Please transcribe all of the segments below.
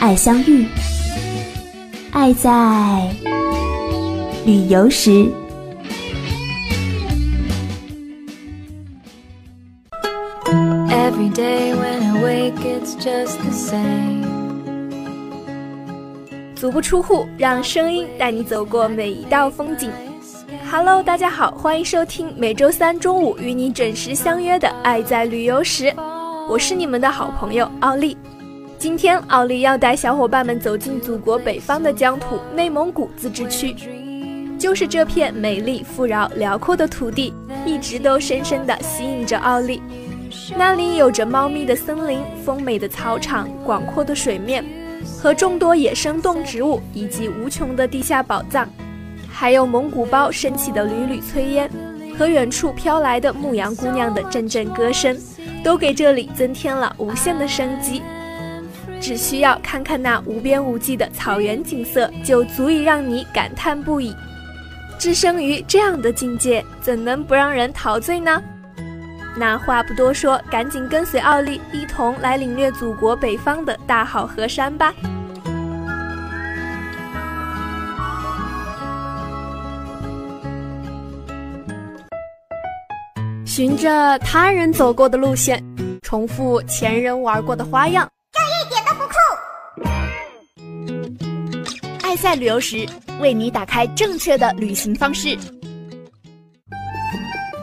爱相遇，爱在旅游时。足不出户，让声音带你走过每一道风景。Hello，大家好，欢迎收听每周三中午与你准时相约的《爱在旅游时》，我是你们的好朋友奥利。今天，奥利要带小伙伴们走进祖国北方的疆土——内蒙古自治区。就是这片美丽、富饶、辽阔的土地，一直都深深地吸引着奥利。那里有着茂密的森林、丰美的草场、广阔的水面，和众多野生动植物，以及无穷的地下宝藏。还有蒙古包升起的缕缕炊烟，和远处飘来的牧羊姑娘的阵阵歌声，都给这里增添了无限的生机。只需要看看那无边无际的草原景色，就足以让你感叹不已。置身于这样的境界，怎能不让人陶醉呢？那话不多说，赶紧跟随奥利一同来领略祖国北方的大好河山吧。循着他人走过的路线，重复前人玩过的花样，爱赛旅游时，为你打开正确的旅行方式。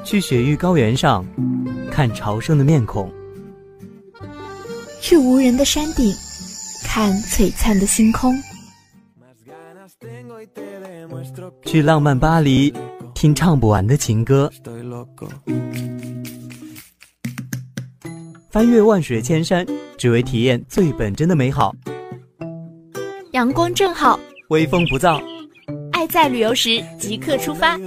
去雪域高原上，看朝圣的面孔；去无人的山顶，看璀璨的星空；去浪漫巴黎。听唱不完的情歌，翻越万水千山，只为体验最本真的美好。阳光正好，微风不燥，爱在旅游时即刻出发。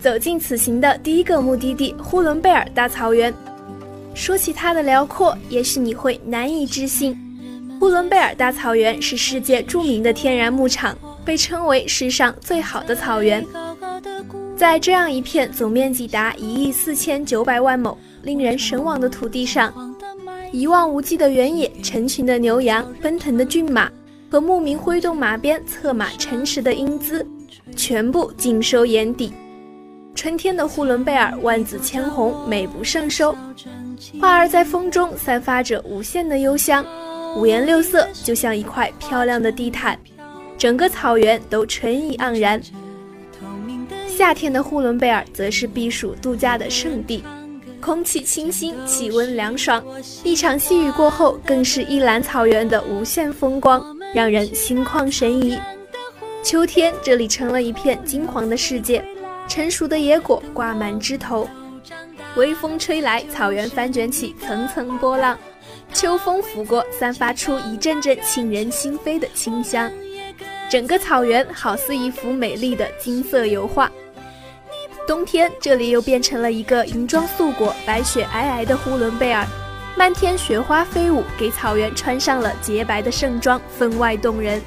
走进此行的第一个目的地——呼伦贝尔大草原。说起它的辽阔，也许你会难以置信。呼伦贝尔大草原是世界著名的天然牧场，被称为世上最好的草原。在这样一片总面积达一亿四千九百万亩、令人神往的土地上，一望无际的原野、成群的牛羊、奔腾的骏马和牧民挥动马鞭策马驰驰的英姿，全部尽收眼底。春天的呼伦贝尔万紫千红，美不胜收，花儿在风中散发着无限的幽香，五颜六色，就像一块漂亮的地毯，整个草原都春意盎然。夏天的呼伦贝尔则是避暑度假的圣地，空气清新，气温凉爽，一场细雨过后，更是一览草原的无限风光，让人心旷神怡。秋天，这里成了一片金黄的世界。成熟的野果挂满枝头，微风吹来，草原翻卷起层层波浪，秋风拂过，散发出一阵阵沁人心扉的清香。整个草原好似一幅美丽的金色油画。冬天，这里又变成了一个银装素裹、白雪皑皑的呼伦贝尔，漫天雪花飞舞，给草原穿上了洁白的盛装，分外动人。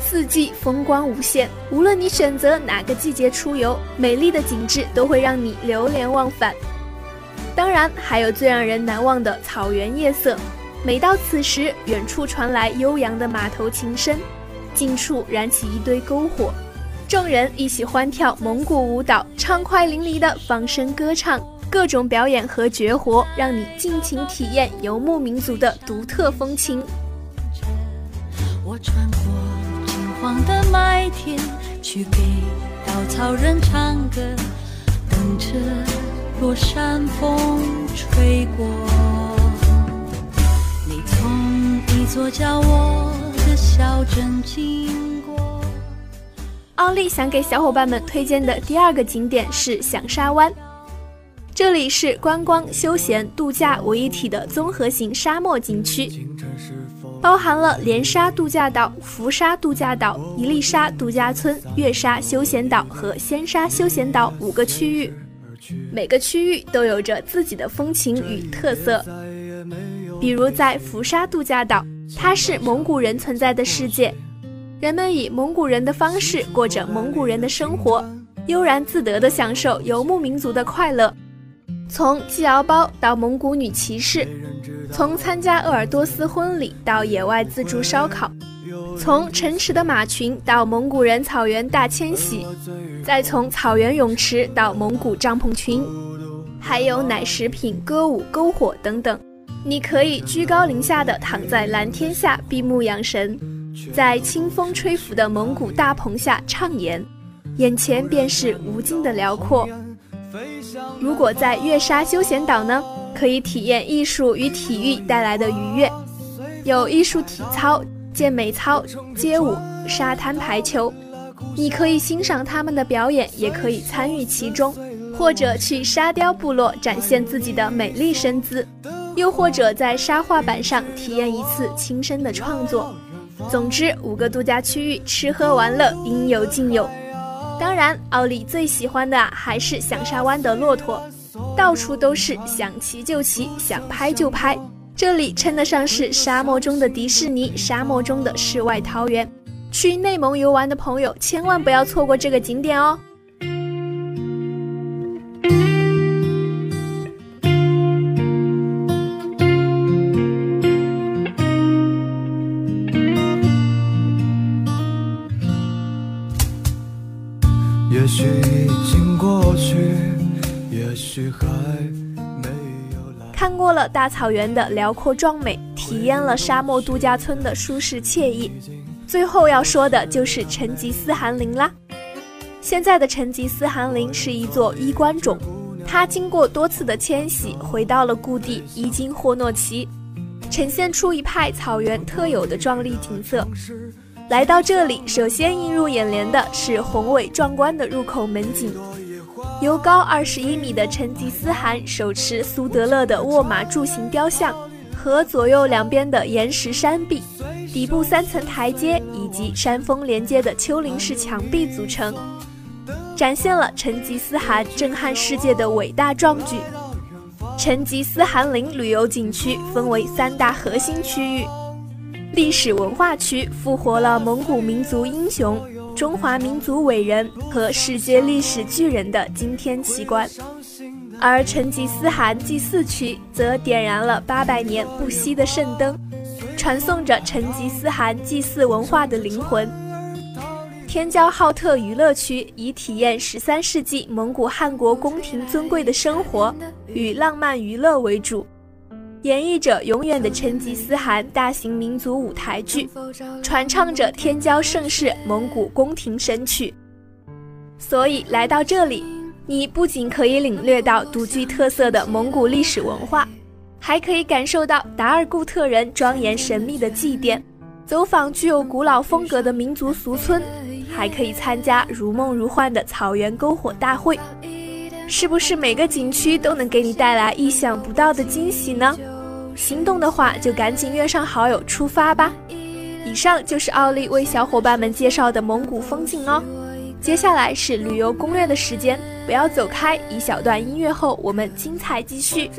四季风光无限，无论你选择哪个季节出游，美丽的景致都会让你流连忘返。当然，还有最让人难忘的草原夜色。每到此时，远处传来悠扬的马头琴声，近处燃起一堆篝火，众人一起欢跳蒙古舞蹈，畅快淋漓的放声歌唱，各种表演和绝活，让你尽情体验游牧民族的独特风情。我穿过金。黄的麦田，去给稻草人唱歌，等着落山风吹过。你从一座叫我小镇经过。奥利想给小伙伴们推荐的第二个景点是响沙湾，这里是观光、休闲、度假为一体的综合型沙漠景区，包含了连沙度假岛、浮沙度假岛、一粒沙度假村、月沙休闲岛和仙沙休闲岛五个区域，每个区域都有着自己的风情与特色。比如在浮沙度假岛，它是蒙古人存在的世界。人们以蒙古人的方式过着蒙古人的生活，悠然自得地享受游牧民族的快乐。从鸡熬包到蒙古女骑士，从参加鄂尔多斯婚礼到野外自助烧烤，从城池的马群到蒙古人草原大迁徙，再从草原泳池到蒙古帐篷群，还有奶食品、歌舞、篝火等等，你可以居高临下的躺在蓝天下闭目养神。在清风吹拂的蒙古大棚下畅言，眼前便是无尽的辽阔。如果在月沙休闲岛呢，可以体验艺术与体育带来的愉悦，有艺术体操、健美操、街舞、沙滩排球。你可以欣赏他们的表演，也可以参与其中，或者去沙雕部落展现自己的美丽身姿，又或者在沙画板上体验一次亲身的创作。总之，五个度假区域，吃喝玩乐应有尽有。当然，奥利最喜欢的还是响沙湾的骆驼，到处都是，想骑就骑，想拍就拍。这里称得上是沙漠中的迪士尼，沙漠中的世外桃源。去内蒙游玩的朋友，千万不要错过这个景点哦。大草原的辽阔壮美，体验了沙漠度假村的舒适惬意，最后要说的就是成吉思汗陵啦。现在的成吉思汗陵是一座衣冠冢，它经过多次的迁徙，回到了故地伊金霍诺旗，呈现出一派草原特有的壮丽景色。来到这里，首先映入眼帘的是宏伟壮观的入口门景。由高二十一米的成吉思汗手持苏德勒的卧马柱形雕像，和左右两边的岩石山壁、底部三层台阶以及山峰连接的丘陵式墙壁组成，展现了成吉思汗震撼世界的伟大壮举。成吉思汗陵旅游景区分为三大核心区域：历史文化区复活了蒙古民族英雄。中华民族伟人和世界历史巨人的惊天奇观，而成吉思汗祭祀区则点燃了八百年不熄的圣灯，传颂着成吉思汗祭祀文化的灵魂。天骄浩特娱乐区以体验十三世纪蒙古汗国宫廷尊贵的生活与浪漫娱乐为主。演绎着永远的成吉思汗大型民族舞台剧，传唱着天骄盛世蒙古宫廷神曲。所以来到这里，你不仅可以领略到独具特色的蒙古历史文化，还可以感受到达尔固特人庄严神秘的祭奠，走访具有古老风格的民族俗村，还可以参加如梦如幻的草原篝火大会。是不是每个景区都能给你带来意想不到的惊喜呢？心动的话，就赶紧约上好友出发吧！以上就是奥利为小伙伴们介绍的蒙古风景哦。接下来是旅游攻略的时间，不要走开，一小段音乐后，我们精彩继续。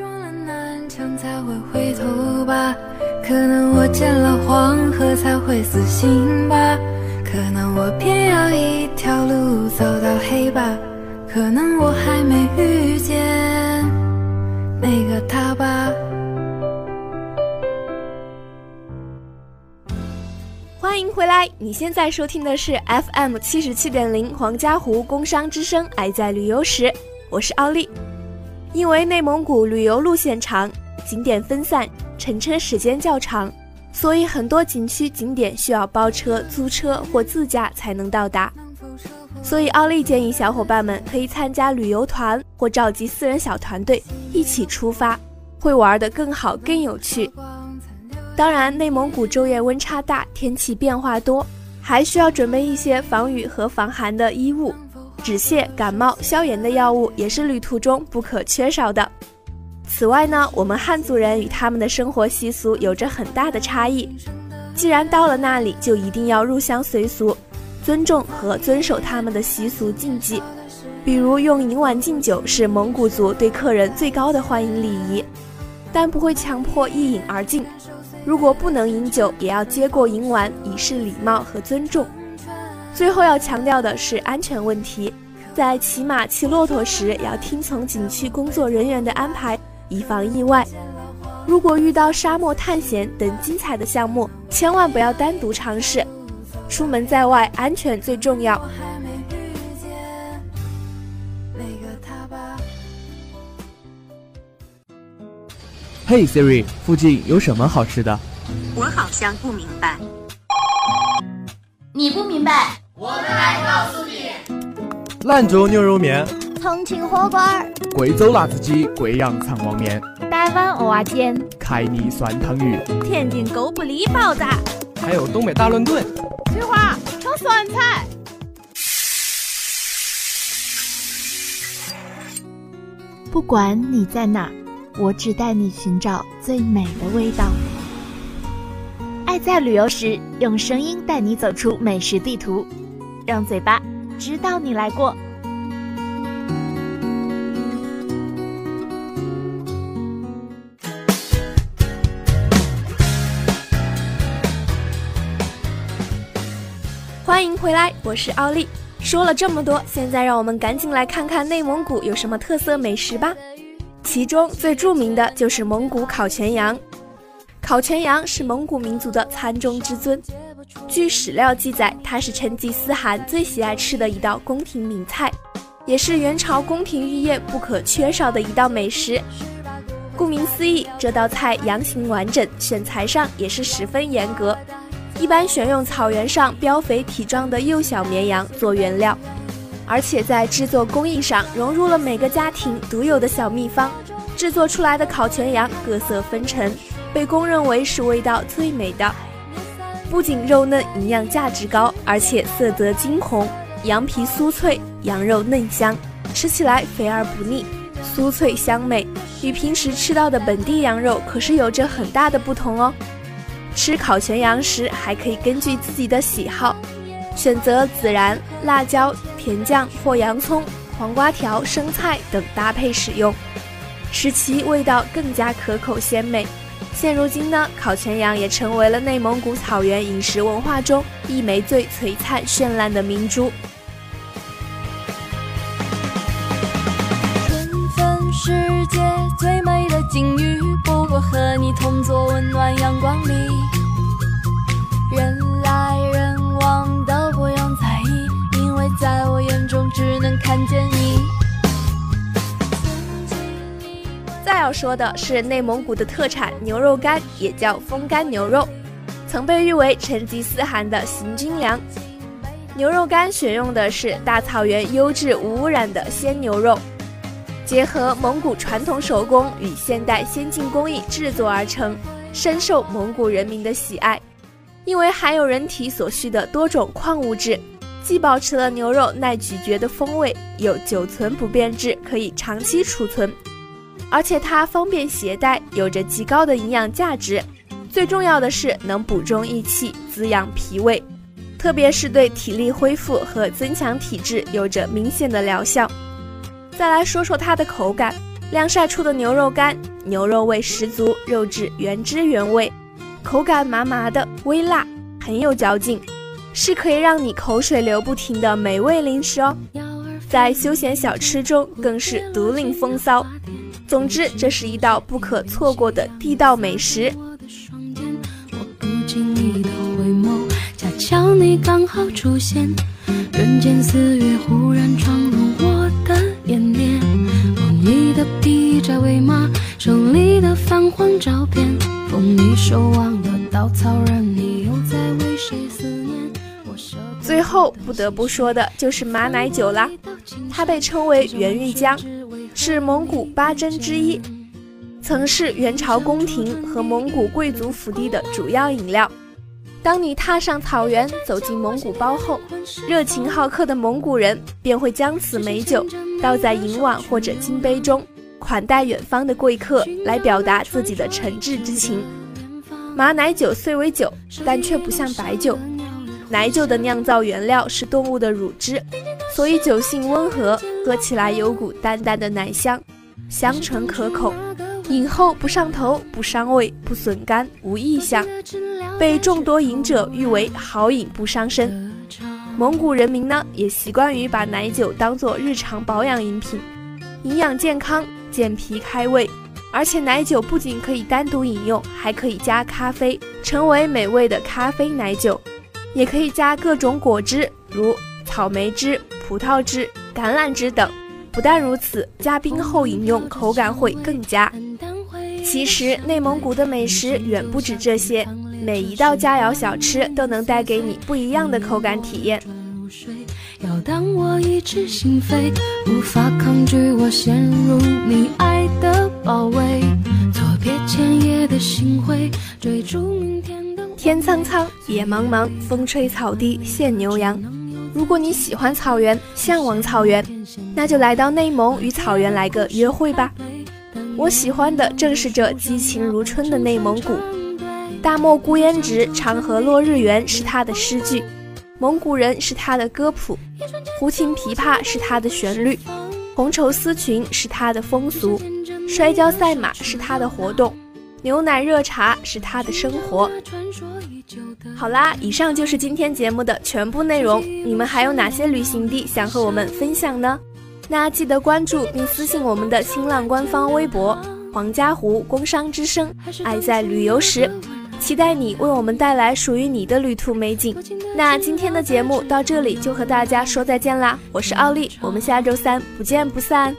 墙才会回头吧可能我见了黄河才会死心吧，可能我偏要一条路走到黑吧，可能我还没遇见那个他吧。回来！你现在收听的是 FM 七十七点零黄家湖工商之声，爱在旅游时，我是奥利。因为内蒙古旅游路线长，景点分散，乘车时间较长，所以很多景区景点需要包车、租车或自驾才能到达。所以奥利建议小伙伴们可以参加旅游团或召集私人小团队一起出发，会玩得更好、更有趣。当然，内蒙古昼夜温差大，天气变化多，还需要准备一些防雨和防寒的衣物，止泻、感冒、消炎的药物也是旅途中不可缺少的。此外呢，我们汉族人与他们的生活习俗有着很大的差异。既然到了那里，就一定要入乡随俗，尊重和遵守他们的习俗禁忌。比如用银碗敬酒是蒙古族对客人最高的欢迎礼仪，但不会强迫一饮而尽。如果不能饮酒，也要接过银碗，以示礼貌和尊重。最后要强调的是安全问题，在骑马、骑骆驼时要听从景区工作人员的安排。以防意外。如果遇到沙漠探险等精彩的项目，千万不要单独尝试。出门在外，安全最重要。嘿，Siri，附近有什么好吃的？我好像不明白。你不明白，我们来告诉你。兰州牛肉面。重庆火锅儿，贵州辣子鸡，贵阳肠旺面，台湾蚵仔煎，凯尼酸汤鱼，天津狗不理包子，还有东北大乱炖。翠花炒酸菜。不管你在哪，我只带你寻找最美的味道。爱在旅游时，用声音带你走出美食地图，让嘴巴知道你来过。欢迎回来，我是奥利。说了这么多，现在让我们赶紧来看看内蒙古有什么特色美食吧。其中最著名的就是蒙古烤全羊。烤全羊是蒙古民族的餐中之尊。据史料记载，它是成吉思汗最喜爱吃的一道宫廷名菜，也是元朝宫廷御宴不可缺少的一道美食。顾名思义，这道菜羊形完整，选材上也是十分严格。一般选用草原上膘肥体壮的幼小绵羊做原料，而且在制作工艺上融入了每个家庭独有的小秘方，制作出来的烤全羊各色纷呈，被公认为是味道最美的。不仅肉嫩，营养价值高，而且色泽金红，羊皮酥脆，羊肉嫩香，吃起来肥而不腻，酥脆香美，与平时吃到的本地羊肉可是有着很大的不同哦。吃烤全羊时，还可以根据自己的喜好，选择孜然、辣椒、甜酱或洋葱、黄瓜条、生菜等搭配使用，使其味道更加可口鲜美。现如今呢，烤全羊也成为了内蒙古草原饮食文化中一枚最璀璨绚烂的明珠。春分世界最美的境遇，不过和你同坐温暖阳光里。看见你。再要说的是内蒙古的特产牛肉干，也叫风干牛肉，曾被誉为成吉思汗的行军粮。牛肉干选用的是大草原优质无污染的鲜牛肉，结合蒙古传统手工与现代先进工艺制作而成，深受蒙古人民的喜爱。因为含有人体所需的多种矿物质，既保持了牛肉耐咀嚼的风味，又久存不变质，可以长期储存。而且它方便携带，有着极高的营养价值。最重要的是能补中益气，滋养脾胃，特别是对体力恢复和增强体质有着明显的疗效。再来说说它的口感，晾晒出的牛肉干，牛肉味十足，肉质原汁原味。口感麻麻的，微辣，很有嚼劲，是可以让你口水流不停的美味零食哦。在休闲小吃中更是独领风骚。总之，这是一道不可错过的地道美食。恰巧你刚好出现，人间四月忽然闯入我的眼帘，梦里的披扎喂马，手里的泛黄照片。风里守望的稻草人。你最后不得不说的就是马奶酒啦，它被称为元玉浆，是蒙古八珍之一，曾是元朝宫廷和蒙古贵族府邸的主要饮料。当你踏上草原，走进蒙古包后，热情好客的蒙古人便会将此美酒倒在银碗或者金杯中，款待远方的贵客，来表达自己的诚挚之情。马奶酒虽为酒，但却不像白酒。奶酒的酿造原料是动物的乳汁，所以酒性温和，喝起来有股淡淡的奶香，香醇可口。饮后不上头，不伤胃，不损肝，无异香，被众多饮者誉为好饮不伤身。蒙古人民呢，也习惯于把奶酒当做日常保养饮品，营养健康，健脾开胃。而且奶酒不仅可以单独饮用，还可以加咖啡，成为美味的咖啡奶酒；也可以加各种果汁，如草莓汁、葡萄汁、橄榄汁等。不但如此，加冰后饮用，口感会更佳。其实内蒙古的美食远不止这些，每一道佳肴小吃都能带给你不一样的口感体验。要当我一只心扉，无法抗拒我陷入你爱的包围，别前夜的星辉，追逐天苍苍，野茫茫，风吹草低见牛羊。如果你喜欢草原，向往草原，那就来到内蒙与草原来个约会吧。我喜欢的正是这激情如春的内蒙古，大漠孤烟直，长河落日圆是他的诗句，蒙古人是他的歌谱，胡琴琵琶是他的旋律，红绸丝裙是他的风俗，摔跤赛马是他的活动，牛奶热茶是他的生活。好啦，以上就是今天节目的全部内容，你们还有哪些旅行地想和我们分享呢？那记得关注并私信我们的新浪官方微博“黄家湖工商之声”，爱在旅游时，期待你为我们带来属于你的旅途美景。那今天的节目到这里就和大家说再见啦，我是奥利，我们下周三不见不散。